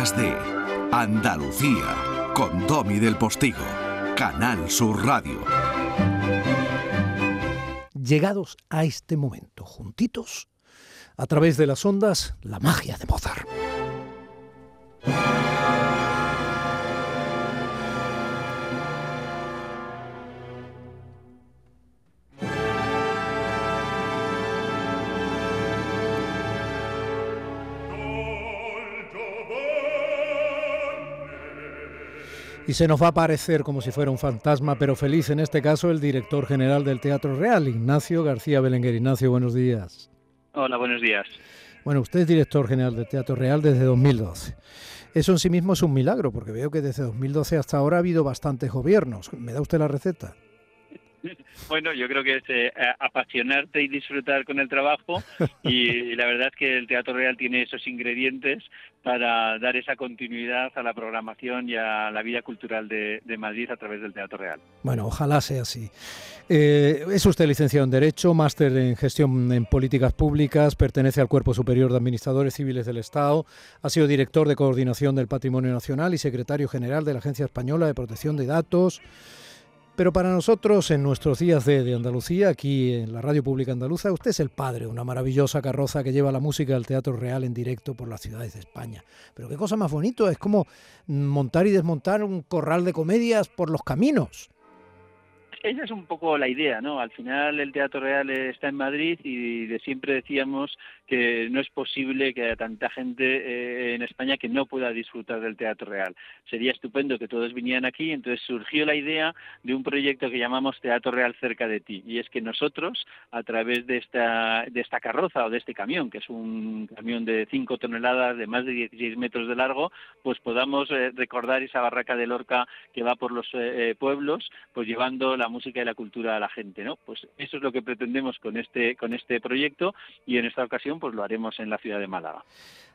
de Andalucía con Domi del Postigo, Canal Sur Radio. Llegados a este momento, juntitos, a través de las ondas, la magia de Mozart. Y se nos va a aparecer como si fuera un fantasma, pero feliz en este caso el director general del Teatro Real, Ignacio García Belenguer. Ignacio, buenos días. Hola, buenos días. Bueno, usted es director general del Teatro Real desde 2012. Eso en sí mismo es un milagro, porque veo que desde 2012 hasta ahora ha habido bastantes gobiernos. ¿Me da usted la receta? Bueno, yo creo que es eh, apasionarte y disfrutar con el trabajo y, la verdad es que el Teatro Real tiene esos ingredientes para dar esa continuidad a la programación y a la vida cultural de, Madrid a través del Teatro Real. Bueno, ojalá sea así. Eh, es usted licenciado en Derecho, máster en Gestión en Políticas Públicas, pertenece al Cuerpo Superior de Administradores Civiles del Estado, ha sido director de Coordinación del Patrimonio Nacional y secretario general de la Agencia Española de Protección de Datos. Pero para nosotros, en nuestros días de, Andalucía, aquí en la Radio Pública Andaluza, usted es el padre, una maravillosa carroza que lleva la música del Teatro Real en directo por las ciudades de España. Pero qué cosa más bonito, es como montar y desmontar un corral de comedias por los caminos esa es un poco la idea, ¿no? Al final el Teatro Real está en Madrid y de siempre decíamos que no es posible que haya tanta gente eh, en España que no pueda disfrutar del Teatro Real. Sería estupendo que todos vinieran aquí, entonces surgió la idea de un proyecto que llamamos Teatro Real cerca de ti, y es que nosotros, a través de esta, de esta carroza o de este camión, que es un camión de 5 toneladas, de más de 16 metros de largo, pues podamos eh, recordar esa barraca de Lorca que va por los eh, pueblos, pues llevando la música y la cultura a la gente, ¿no? Pues eso es lo que pretendemos con este, con este proyecto, y en esta ocasión pues lo haremos en la ciudad de Málaga.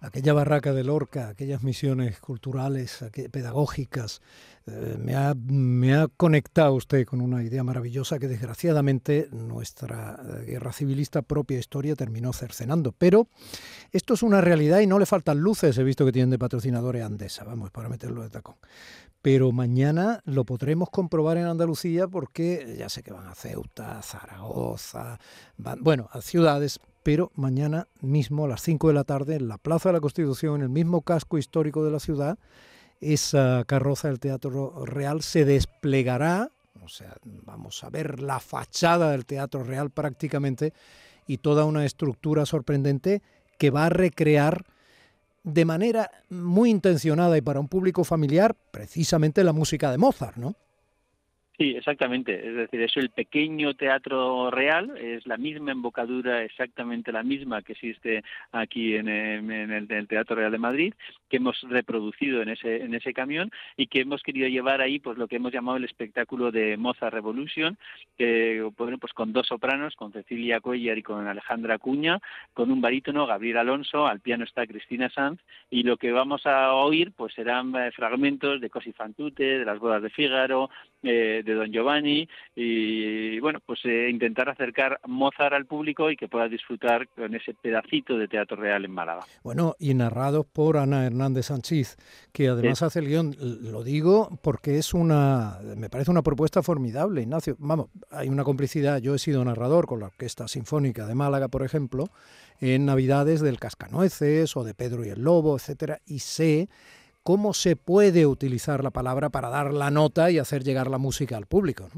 Aquella barraca de Lorca, aquellas misiones culturales, pedagógicas, eh, me, ha, me ha conectado usted con una idea maravillosa que desgraciadamente nuestra eh, guerra civilista propia historia terminó cercenando. Pero esto es una realidad y no le faltan luces, he visto que tienen de patrocinadores Andesa, vamos, para meterlo de tacón pero mañana lo podremos comprobar en Andalucía porque ya sé que van a Ceuta, Zaragoza, van, bueno, a ciudades pero mañana mismo a las 5 de la tarde en la Plaza de la Constitución, en el mismo casco histórico de la ciudad, esa carroza del Teatro Real se desplegará, o sea, vamos a ver la fachada del Teatro Real prácticamente y toda una estructura sorprendente que va a recrear de manera muy intencionada y para un público familiar precisamente la música de Mozart, ¿no? Sí, exactamente. Es decir, es el pequeño teatro real, es la misma embocadura, exactamente la misma que existe aquí en, el, Teatro Real de Madrid, que hemos reproducido en ese, en ese camión y que hemos querido llevar ahí pues lo que hemos llamado el espectáculo de Mozart Revolution, que bueno, pues con dos sopranos, con Cecilia Cuellar y con Alejandra Cuña, con un barítono, Gabriel Alonso, al piano está Cristina Sanz, y lo que vamos a oír pues serán eh, fragmentos de Cosi Fantute, de las bodas de Fígaro, eh, de Don Giovanni y bueno, pues eh, intentar acercar Mozart al público y que pueda disfrutar con ese pedacito de teatro real en Málaga. Bueno, y narrados por Ana Hernández Sánchez, que además hace el guion. Lo digo porque es una, me parece una propuesta formidable, Ignacio. Vamos, hay una complicidad. Yo he sido narrador con la Orquesta Sinfónica de Málaga, por ejemplo, en Navidades del Cascanueces o de Pedro y el Lobo, etcétera, y sé cómo se puede utilizar la palabra para dar la nota y hacer llegar la música al público.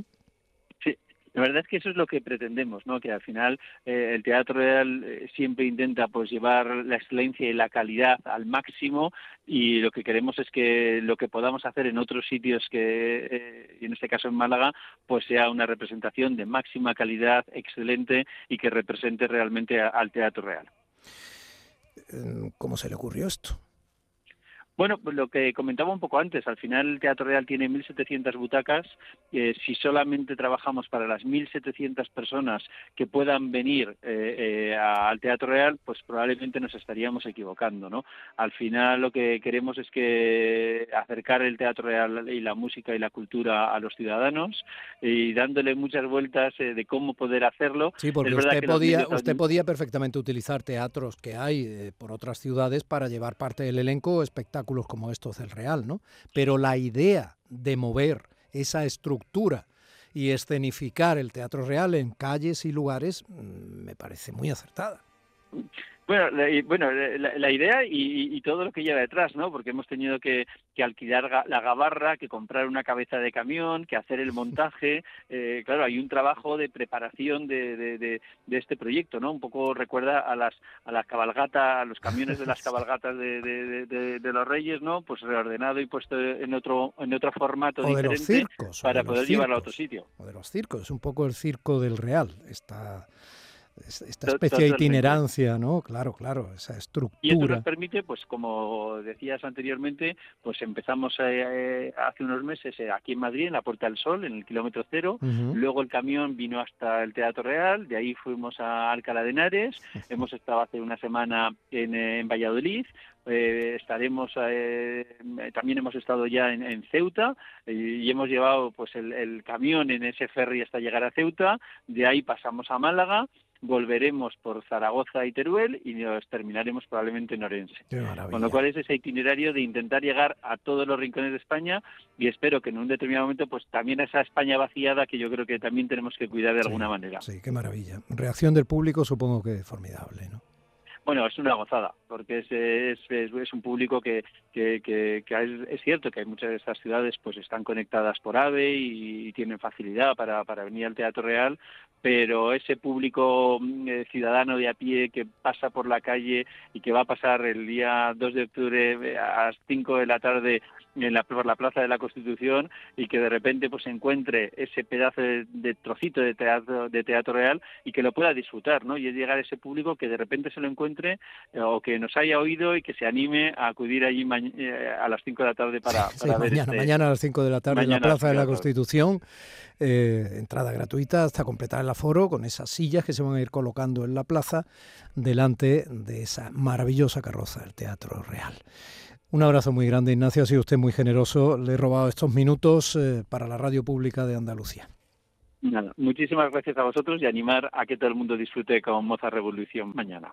Sí, la verdad es que eso es lo que pretendemos, ¿no? Que al final eh, el teatro real eh, siempre intenta pues llevar la excelencia y la calidad al máximo y lo que queremos es que lo que podamos hacer en otros sitios que eh, en este caso en Málaga pues sea una representación de máxima calidad, excelente y que represente realmente al teatro real. ¿Cómo se le ocurrió esto? Bueno, pues lo que comentaba un poco antes, al final el Teatro Real tiene 1.700 butacas. Eh, si solamente trabajamos para las 1.700 personas que puedan venir eh, eh, al Teatro Real, pues probablemente nos estaríamos equivocando, ¿no? Al final lo que queremos es que acercar el Teatro Real y la música y la cultura a los ciudadanos y dándole muchas vueltas de cómo poder hacerlo. Sí, porque usted podía, usted podía perfectamente utilizar teatros que hay por otras ciudades para llevar parte del elenco espectáculo como estos del Real, ¿no? Pero la idea de mover esa estructura y escenificar el Teatro Real en calles y lugares mm, me parece muy acertada. Bueno, la, bueno, la, idea y, todo lo que lleva detrás, ¿no? Porque hemos tenido que, alquilar la gabarra, que comprar una cabeza de camión, que hacer el montaje. Eh, claro, hay un trabajo de preparación de, este proyecto, ¿no? Un poco recuerda a las a las cabalgatas, a los camiones de las cabalgatas de, los Reyes, ¿no? Pues reordenado y puesto en otro en otro formato diferente para poder llevarlo a otro sitio. O de los circos, es un poco el circo del Real. Está esta especie de itinerancia, ¿no? Claro, claro, esa estructura. Y esto nos permite, pues como decías anteriormente, pues empezamos eh, hace unos meses eh, aquí en Madrid, en la Puerta del Sol, en el kilómetro cero, luego el camión vino hasta el Teatro Real, de ahí fuimos a Alcalá de Henares, hemos estado hace una semana en, eh, Valladolid, estaremos también hemos estado ya en, Ceuta y, hemos llevado pues el, el, camión en ese ferry hasta llegar a Ceuta. De ahí pasamos a Málaga volveremos por Zaragoza y Teruel y nos terminaremos probablemente en Orense. Con lo cual es ese itinerario de intentar llegar a todos los rincones de España y espero que en un determinado momento pues también a esa España vaciada que yo creo que también tenemos que cuidar de alguna manera. Sí, qué maravilla. Reacción del público supongo que formidable, ¿no? Bueno, es una gozada, porque es, es, es, un público que, que, que, es, cierto que hay muchas de estas ciudades pues están conectadas por AVE y, tienen facilidad para, para venir al Teatro Real, pero ese público mm, eh, ciudadano de a pie que pasa por la calle y que va a pasar el día 2 de octubre eh, a las 5 de la tarde en la, por la Plaza de la Constitución y que de repente pues encuentre ese pedazo de, trocito de teatro, de teatro real y que lo pueda disfrutar, ¿no? Y es llegar a ese público que de repente se lo encuentre eh, o que nos haya oído y que se anime a acudir allí a las 5 de la tarde para, ver mañana, este mañana a las 5 de la tarde en la Plaza de la Constitución, entrada gratuita hasta completar el foro con esas sillas que se van a ir colocando en la plaza delante de esa maravillosa carroza del Teatro Real. Un abrazo muy grande, Ignacio. Ha sido usted muy generoso. Le he robado estos minutos eh, para la radio pública de Andalucía. Nada, muchísimas gracias a vosotros y animar a que todo el mundo disfrute con Moza Revolución mañana.